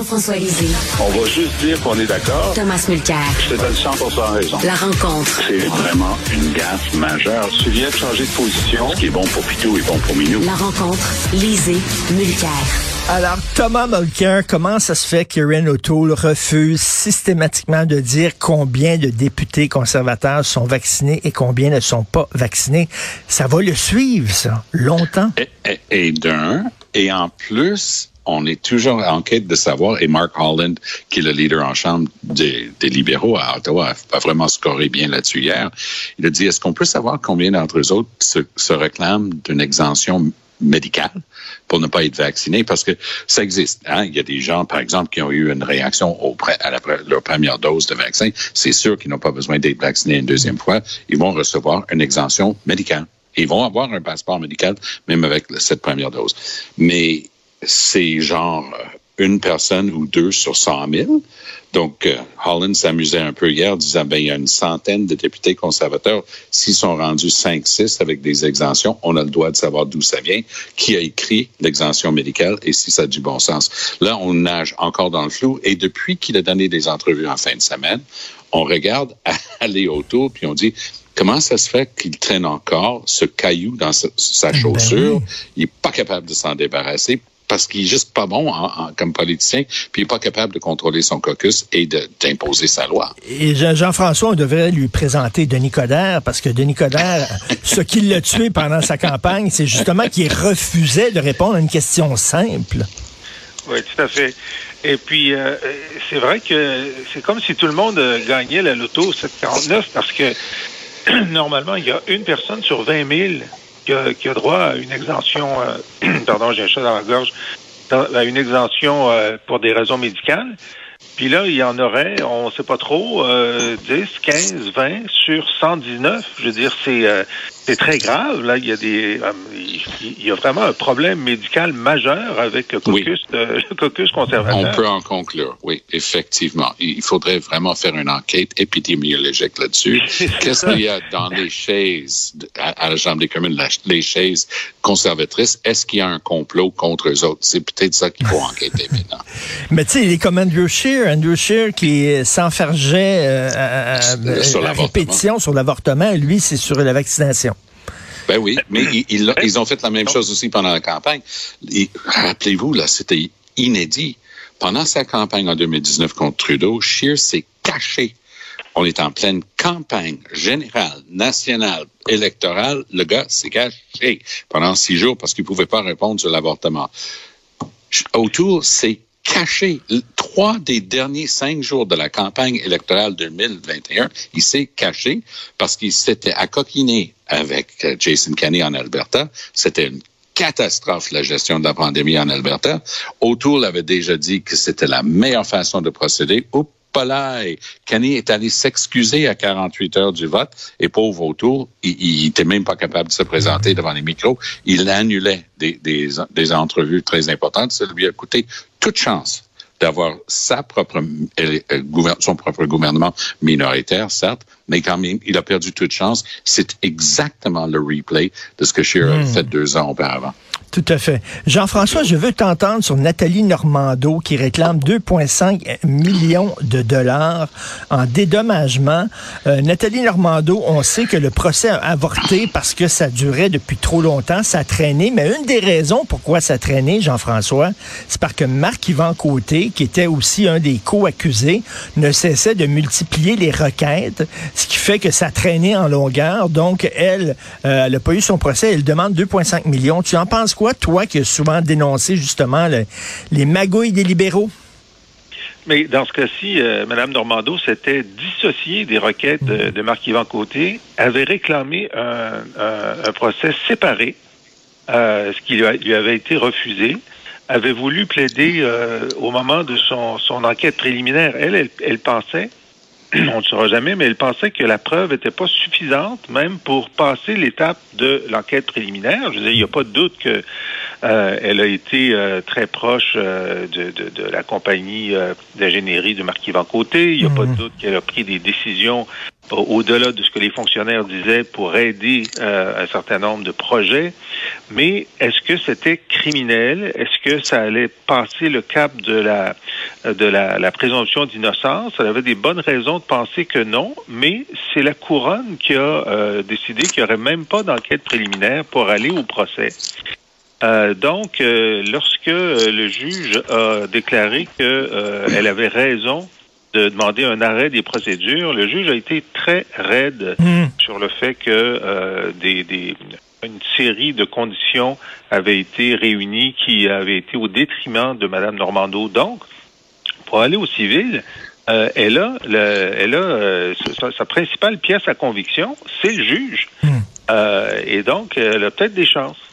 Jean-François Lisée. On va juste dire qu'on est d'accord. Thomas Mulcair. Je te donne 100 raison. La rencontre. C'est vraiment une gaffe majeure. Tu viens de changer de position. Ce qui est bon pour Pitou est bon pour Minou. La rencontre. Lisée. Mulcair. Alors, Thomas Mulcair, comment ça se fait qu'Erin O'Toole refuse systématiquement de dire combien de députés conservateurs sont vaccinés et combien ne sont pas vaccinés? Ça va le suivre, ça, longtemps. Et, et, et d'un, et en plus, on est toujours en quête de savoir, et Mark Holland, qui est le leader en chambre des, libéraux à Ottawa, a vraiment scoré bien là-dessus hier. Il a dit, est-ce qu'on peut savoir combien d'entre eux autres se, réclament d'une exemption médicale pour ne pas être vacciné parce que ça existe. Hein? Il y a des gens, par exemple, qui ont eu une réaction à leur première dose de vaccin. C'est sûr qu'ils n'ont pas besoin d'être vaccinés une deuxième fois. Ils vont recevoir une exemption médicale. Ils vont avoir un passeport médical, même avec cette première dose. Mais c'est genre une personne ou deux sur 100 000. Donc, euh, Holland s'amusait un peu hier, disant, ben, il y a une centaine de députés conservateurs. S'ils sont rendus 5-6 avec des exemptions, on a le droit de savoir d'où ça vient, qui a écrit l'exemption médicale et si ça a du bon sens. Là, on nage encore dans le flou. Et depuis qu'il a donné des entrevues en fin de semaine, on regarde aller autour, puis on dit, comment ça se fait qu'il traîne encore ce caillou dans sa, sa chaussure? Ben oui. Il n'est pas capable de s'en débarrasser parce qu'il est juste pas bon en, en, comme politicien, puis il n'est pas capable de contrôler son caucus et d'imposer sa loi. Et Jean-François, on devrait lui présenter Denis Coderre, parce que Denis Coderre, ce qui l'a tué pendant sa campagne, c'est justement qu'il refusait de répondre à une question simple. Oui, tout à fait. Et puis, euh, c'est vrai que c'est comme si tout le monde gagnait la loto 749 parce que normalement, il y a une personne sur 20 000 qui a, droit à une exemption, euh, pardon, j'ai un chat dans la gorge, à une exemption euh, pour des raisons médicales. Puis là, il y en aurait, on ne sait pas trop, euh, 10, 15, 20 sur 119. Je veux dire, c'est euh, c'est très grave. Là, il y a des, euh, il y a vraiment un problème médical majeur avec le caucus, oui. euh, le caucus conservateur. On peut en conclure, oui, effectivement. Il faudrait vraiment faire une enquête épidémiologique là-dessus. Qu'est-ce qu'il y a dans les chaises à, à la Chambre des communes, la, les chaises conservatrices? Est-ce qu'il y a un complot contre eux autres? C'est peut-être ça qu'il faut enquêter maintenant. Mais tu sais, il est comme Andrew Scheer, Andrew Scheer qui s'enfergeait euh, à, sur à répétition sur l'avortement. Lui, c'est sur la vaccination. Ben oui, mais ils, ils, ils, ont fait la même chose aussi pendant la campagne. Rappelez-vous, là, c'était inédit. Pendant sa campagne en 2019 contre Trudeau, Scheer s'est caché. On est en pleine campagne générale, nationale, électorale. Le gars s'est caché pendant six jours parce qu'il ne pouvait pas répondre sur l'avortement. Autour, c'est caché. Trois des derniers cinq jours de la campagne électorale 2021, il s'est caché parce qu'il s'était accoquiné avec Jason Kenney en Alberta. C'était une catastrophe, la gestion de la pandémie en Alberta. O'Toole avait déjà dit que c'était la meilleure façon de procéder. Polaï. Kenney est allé s'excuser à 48 heures du vote et pauvre O'Toole, il n'était même pas capable de se présenter devant les micros. Il annulait des, des, des entrevues très importantes. Ça lui a coûté toute chance d'avoir sa propre, son propre gouvernement minoritaire, certes, mais quand même, il a perdu toute chance. C'est exactement le replay de ce que Scheer mmh. a fait deux ans auparavant. Tout à fait. Jean-François, je veux t'entendre sur Nathalie Normando qui réclame 2,5 millions de dollars en dédommagement. Euh, Nathalie Normando, on sait que le procès a avorté parce que ça durait depuis trop longtemps, ça a traîné, mais une des raisons pourquoi ça a traîné, Jean-François, c'est parce que Marc-Yvan Côté, qui était aussi un des co-accusés, ne cessait de multiplier les requêtes, ce qui fait que ça traînait en longueur. Donc, elle, euh, elle n'a pas eu son procès, elle demande 2,5 millions. Tu en penses quoi, toi, qui as souvent dénoncé justement le, les magouilles des libéraux? Mais dans ce cas-ci, euh, Mme Normando s'était dissociée des requêtes de, de Marc-Yvan Côté, avait réclamé un, un, un procès séparé, euh, ce qui lui, a, lui, avait été refusé, avait voulu plaider euh, au moment de son, son enquête préliminaire. Elle, elle, elle pensait on ne saura jamais, mais elle pensait que la preuve n'était pas suffisante, même pour passer l'étape de l'enquête préliminaire. Je veux dire, il n'y a pas de doute que Euh, elle a été euh, très proche euh, de, de, de, la compagnie d'ingénierie de Marquis Côté. Il n'y a pas de doute qu'elle a pris des décisions au-delà de ce que les fonctionnaires disaient pour aider un certain nombre de projets. Mais est-ce que c'était criminel? Est-ce que ça allait passer le cap de la de la, présomption d'innocence? Elle avait des bonnes raisons de penser que non, mais c'est la couronne qui a décidé qu'il n'y aurait même pas d'enquête préliminaire pour aller au procès. Euh, donc, euh, lorsque euh, le juge a déclaré qu'elle avait raison de demander un arrêt des procédures, le juge a été très raide hmm. sur le fait que des, des, une série de conditions avaient été réunies qui avaient été au détriment de Mme Normando. Donc, pour aller au civil, elle a, elle a sa, sa, principale pièce à conviction, c'est le juge. Hmm. et donc, elle a peut-être des chances.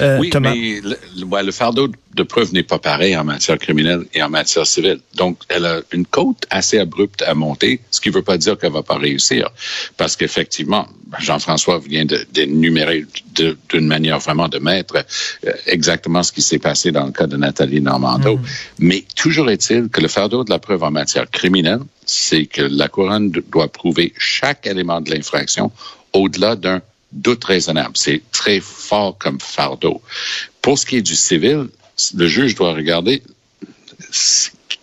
Euh, oui, mais le, le, fardeau de preuve n'est pas pareil en matière criminelle et en matière civile. Donc, elle a une côte assez abrupte à monter, ce qui ne veut pas dire qu'elle va pas réussir. Parce qu'effectivement, Jean-François vient d'énumérer d'une manière vraiment de mettre euh, exactement ce qui s'est passé dans le cas de Nathalie Normando. Mm. Mais toujours est-il que le fardeau de la preuve en matière criminelle, c'est que la couronne doit prouver chaque élément de l'infraction au-delà d'un doute raisonnable. C'est très fort comme fardeau. Pour ce qui est du civil, le juge doit regarder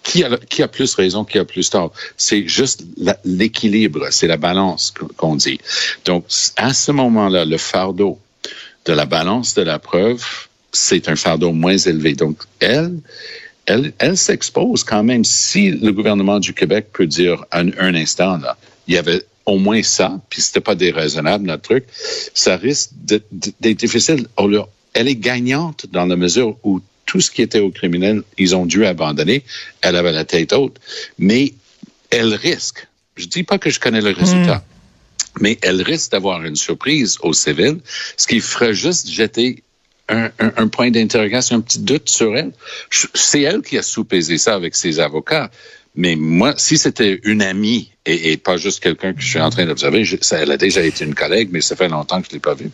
qui a, qui a plus raison, qui a plus tort. C'est juste l'équilibre, c'est la balance qu'on dit. Donc, à ce moment-là, le fardeau de la balance de la preuve, c'est un fardeau moins élevé. Donc, elle, elle, elle s'expose quand même. Si le gouvernement du Québec peut dire un, instant, là, il y avait au moins ça, puis c'était pas déraisonnable notre truc, ça risque d'être difficile. Elle est gagnante dans la mesure où tout ce qui était au criminel, ils ont dû abandonner. Elle avait la tête haute, mais elle risque. Je dis pas que je connais le résultat. Hmm. Mais elle risque d'avoir une surprise au civil, ce qui ferait juste jeter un, un, un point d'interrogation, un petit doute sur elle. C'est elle qui a sous-pesé ça avec ses avocats. Mais moi, si c'était une amie et, et, pas juste quelqu'un que je suis en train d'observer, elle a déjà été une collègue, mais ça fait longtemps que je l'ai pas vue.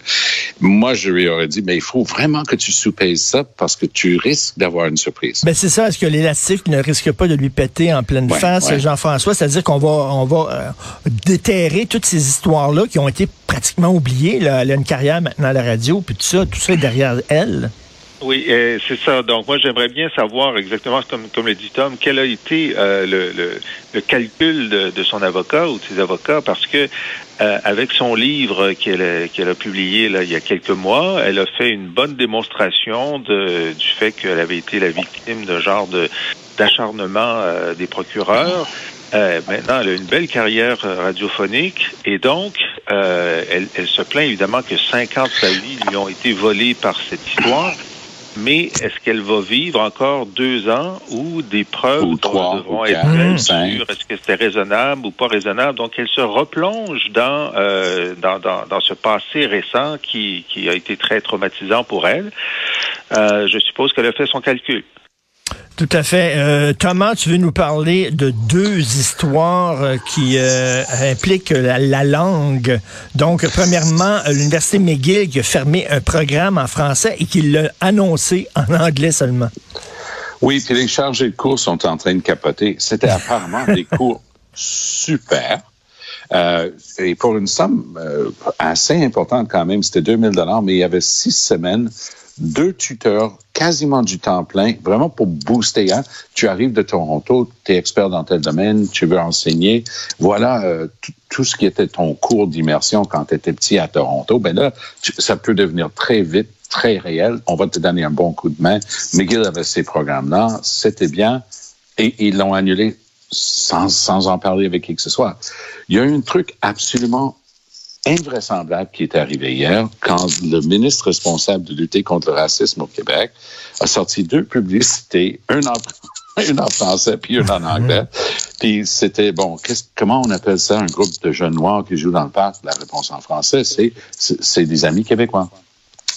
Moi, je lui aurais dit, mais il faut vraiment que tu soupèses ça parce que tu risques d'avoir une surprise. Ben c'est ça. Est-ce que l'élastique ne risque pas de lui péter en pleine face, Jean-François? C'est-à-dire qu'on va, on va euh, déterrer toutes ces histoires-là qui ont été pratiquement oubliées. Là. Elle a une carrière maintenant à la radio, puis tout ça, tout ça est derrière elle. Oui, euh, c'est ça. Donc moi j'aimerais bien savoir exactement, comme, comme le dit Tom, quel a été euh, le, le, le, calcul de, de, son avocat ou de ses avocats, parce que euh, avec son livre qu'elle a, qu'elle a publié là, il y a quelques mois, elle a fait une bonne démonstration de, du fait qu'elle avait été la victime d'un genre de d'acharnement des procureurs. maintenant, elle a une belle carrière radiophonique et donc elle, elle, se plaint évidemment que 50 sa vie lui ont été volés par cette histoire mais est-ce qu'elle va vivre encore deux ans ou des preuves ou trois, devront être faites Est-ce que c'était raisonnable ou pas raisonnable? Donc, elle se replonge dans, euh, dans, dans, dans, ce passé récent qui, qui a été très traumatisant pour elle. Euh, je suppose qu'elle a fait son calcul. Tout à fait. Euh, Thomas, tu veux nous parler de deux histoires euh, qui euh, impliquent la, langue. Donc, premièrement, l'Université McGill qui a fermé un programme en français et qui l'a annoncé en anglais seulement. Oui, puis les chargés de cours sont en train de capoter. C'était apparemment des cours super. et pour une somme assez importante quand même, c'était 2000 dollars, mais il y avait six semaines deux tuteurs, quasiment du temps plein, vraiment pour booster. Hein? Tu arrives de Toronto, tu es expert dans tel domaine, tu veux enseigner. Voilà euh, tout ce qui était ton cours d'immersion quand tu étais petit à Toronto. Ben là, ça peut devenir très vite, très réel. On va te donner un bon coup de main. McGill avait ces programmes-là, c'était bien, et ils l'ont annulé sans, sans en parler avec qui que ce soit. Il y a eu un truc absolument invraisemblable qui est arrivé hier quand le ministre responsable de lutter contre le racisme au Québec a sorti deux publicités, une en, français puis une en anglais. Puis c'était, bon, comment on appelle ça, un groupe de jeunes noirs qui jouent dans le parc? La réponse en français, c'est, c'est des amis québécois.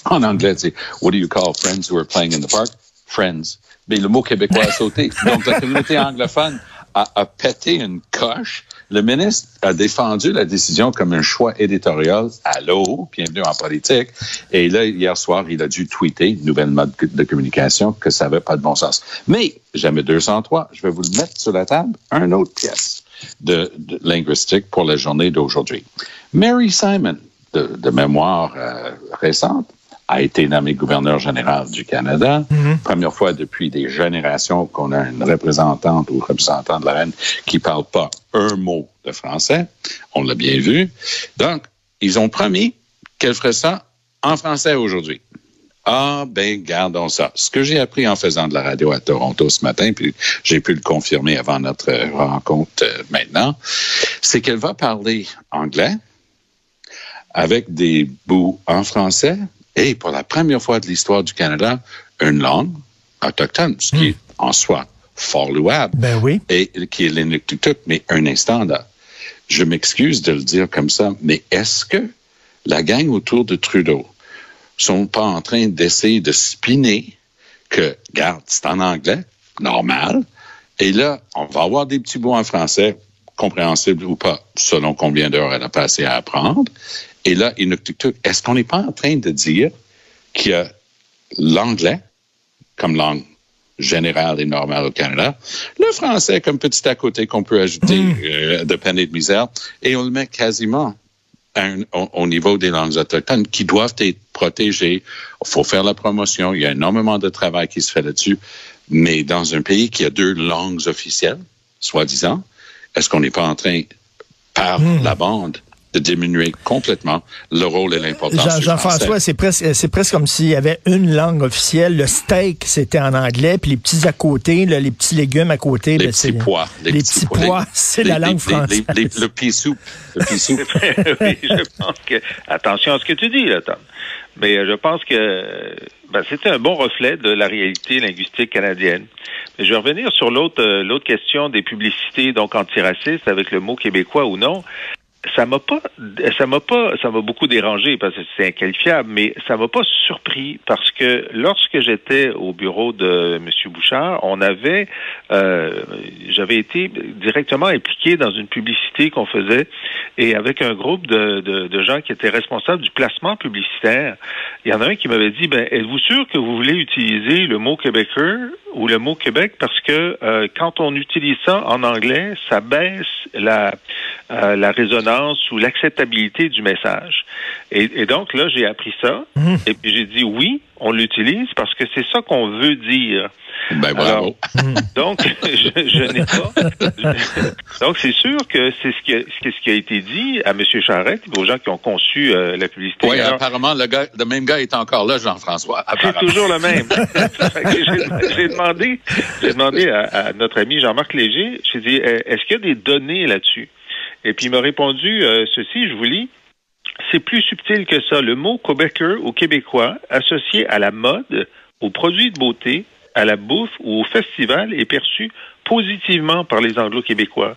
En anglais, c'est What do you call friends who are playing in the park? Friends. Mais le mot québécois a sauté. Donc, la communauté anglophone a, a pété une coche. Le ministre a défendu la décision comme un choix éditorial. Allô, bienvenue en politique. Et là, hier soir, il a dû tweeter, nouvelle mode de communication, que ça n'avait pas de bon sens. Mais, jamais 203, je vais vous le mettre sur la table, un autre pièce de, de linguistique pour la journée d'aujourd'hui. Mary Simon, de, de mémoire euh, récente, a été nommé gouverneur général du Canada. Première fois depuis des générations qu'on a une représentante ou représentant de la reine qui parle pas un mot de français. On l'a bien vu. Donc, ils ont promis qu'elle ferait ça en français aujourd'hui. Ah, ben, gardons ça. Ce que j'ai appris en faisant de la radio à Toronto ce matin, puis j'ai pu le confirmer avant notre rencontre euh, maintenant, c'est qu'elle va parler anglais avec des bouts en français et pour la première fois de l'histoire du Canada, une langue autochtone, ce qui est en soi fort louable. Ben oui. Et qui est l'inuktitut. Mais un instant, là, je m'excuse de le dire comme ça, mais est-ce que la gang autour de Trudeau sont pas en train d'essayer de spinner que, garde, c'est en anglais, normal, et là, on va avoir des petits mots en français, compréhensibles ou pas, selon combien d'heures elle a passé à apprendre. Et là, est-ce qu'on n'est pas en train de dire qu'il y a l'anglais comme langue générale et normale au Canada, le français comme petit à côté qu'on peut ajouter euh, de peine et de misère, et on le met quasiment un- au, au niveau des langues autochtones qui doivent être protégées. Il faut faire la promotion. Il y a énormément de travail qui se fait là-dessus. Mais dans un pays qui a deux langues officielles, soi-disant, est-ce qu'on n'est pas en train, par la bande, de diminuer complètement le rôle et l'importance Jean- du Jean-François, français? c'est presque, c'est presque comme s'il y avait une langue officielle. Le steak, c'était en anglais, puis les petits à côté, là, les petits légumes à côté, Les ben, c'est- petits pois. Les, petits pois, c'est la les- langue les- française. les- les- le pea soup. Le pea soup. oui, je pense que attention à ce que tu dis, là, Tom. Mais euh, je pense que ben, c'était un bon reflet de la réalité linguistique canadienne. Mais je vais revenir sur l'autre euh, l'autre question des publicités donc antiracistes avec le mot québécois ou non. Ça m'a pas ça m'a pas ça m'a beaucoup dérangé parce que c'est inqualifiable, mais ça m'a pas surpris parce que lorsque j'étais au bureau de M. Bouchard, on avait euh, j'avais été directement impliqué dans une publicité qu'on faisait et avec un groupe de, de, de gens qui étaient responsables du placement publicitaire. Il y en a un qui m'avait dit ben êtes-vous sûr que vous voulez utiliser le mot québécois ou le mot Québec parce que euh, quand on utilise ça en anglais, ça baisse la euh, la résonance ou l'acceptabilité du message. Et, et donc là, j'ai appris ça et puis j'ai dit oui, on l'utilise parce que c'est ça qu'on veut dire. Ben, bravo. Alors, donc, je, je n'ai pas. donc, c'est sûr que c'est ce qui, a, ce qui a été dit à M. Charette et aux gens qui ont conçu euh, la publicité. oui, Alors, apparemment, le, gars, le même gars est encore là, Jean-François. c'est toujours le même. J'ai- demandé, j'ai demandé à, à notre ami Jean-Marc Léger, j'ai dit, euh, est-ce qu'il y a des données là-dessus? Et puis il m'a répondu euh, ceci, je vous lis. C'est plus subtil que ça. Le mot Québécois ou québécois associé à la mode, aux produits de beauté, à la bouffe ou au festival est perçu positivement par les anglo-québécois.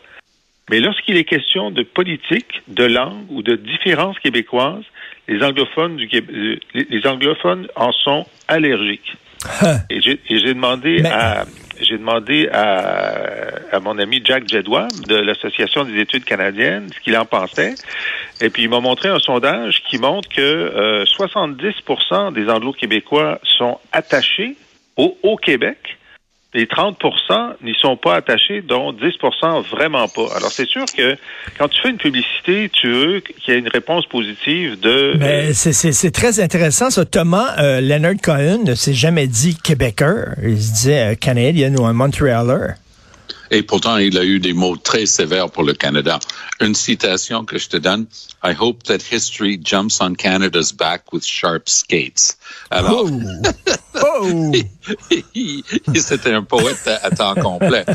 Mais lorsqu'il est question de politique, de langue ou de différences québécoises, les anglophones du euh, les anglophones en sont allergiques. Et j'ai et j'ai demandé Mais- à j'ai demandé à, à mon ami Jack Jedwab de l'Association des études canadiennes ce qu'il en pensait. Et puis il m'a montré un sondage qui montre que euh, 70% des anglo-québécois sont attachés au, au Québec. Les 30% n'y sont pas attachés, dont 10% vraiment pas. Alors, c'est sûr que quand tu fais une publicité, tu veux qu'il y ait une réponse positive de... Ben, c'est- très intéressant, ça. Thomas euh, Leonard Cohen ne s'est jamais dit Québécois. Il se disait euh, Canadien ou un Montrealer. Et pourtant, il a eu des mots très sévères pour le Canada. Une citation que je te donne. I hope that history jumps on Canada's back with sharp skates. Alors, Oh! oh! c'était un poète à, à temps complet.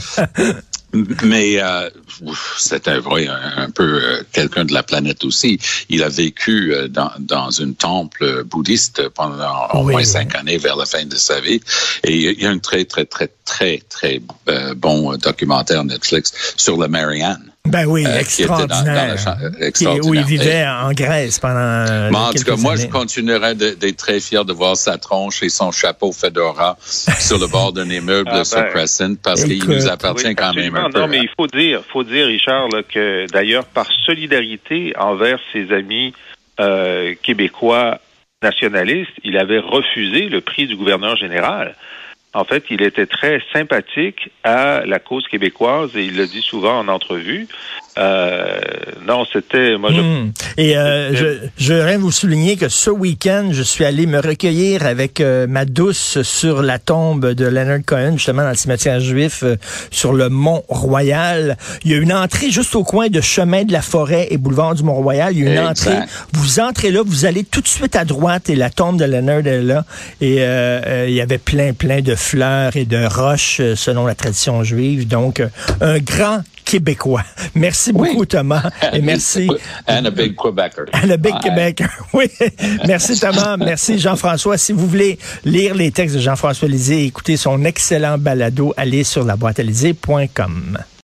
Mais euh, c'était vrai un, peu euh, quelqu'un de la planète aussi. Il a vécu euh, dans, dans une temple bouddhiste pendant au Oui, moins oui. cinq années vers la fin de sa vie. Et il y a un très, très, très, très, très euh, bon documentaire Netflix sur la Marianne. Ben oui, euh, qui était dans- dans extraordinaire. la cha- Qui- où il vivait en Grèce pendant. euh, Mais en tout cas, moi, je continuerai d'être très fier de voir sa tronche et son chapeau fedora sur le bord d'un immeuble Ah, sur ben, Crescent parce qu'il nous appartient Oui, quand même un peu. Non, mais il faut dire, faut dire, Richard, là, que d'ailleurs, par solidarité envers ses amis euh, québécois nationalistes, il avait refusé le prix du gouverneur général. En fait, il était très sympathique à la cause québécoise et il le dit souvent en entrevue. Euh, non, c'était, moi, je, Hmm. Et euh, je, je voudrais vous souligner que ce week-end, je suis allé me recueillir avec euh, ma douce sur la tombe de Leonard Cohen, justement dans le cimetière juif euh, sur le Mont Royal. Il y a une entrée juste au coin de Chemin de la Forêt et Boulevard du Mont Royal. Il y a une Exact. entrée. Vous entrez là, vous allez tout de suite à droite et la tombe de Leonard est là. Et euh, euh, il y avait plein, plein de fleurs et de roches selon la tradition juive. Donc, euh, un grand Québécois. Merci beaucoup, Thomas. Et merci. And a big Quebecer. Le Big Ouais. Québec. Oui. Merci Thomas. Merci Jean-François. Si vous voulez lire les textes de Jean-François Lisée et écouter son excellent balado, allez sur la boîte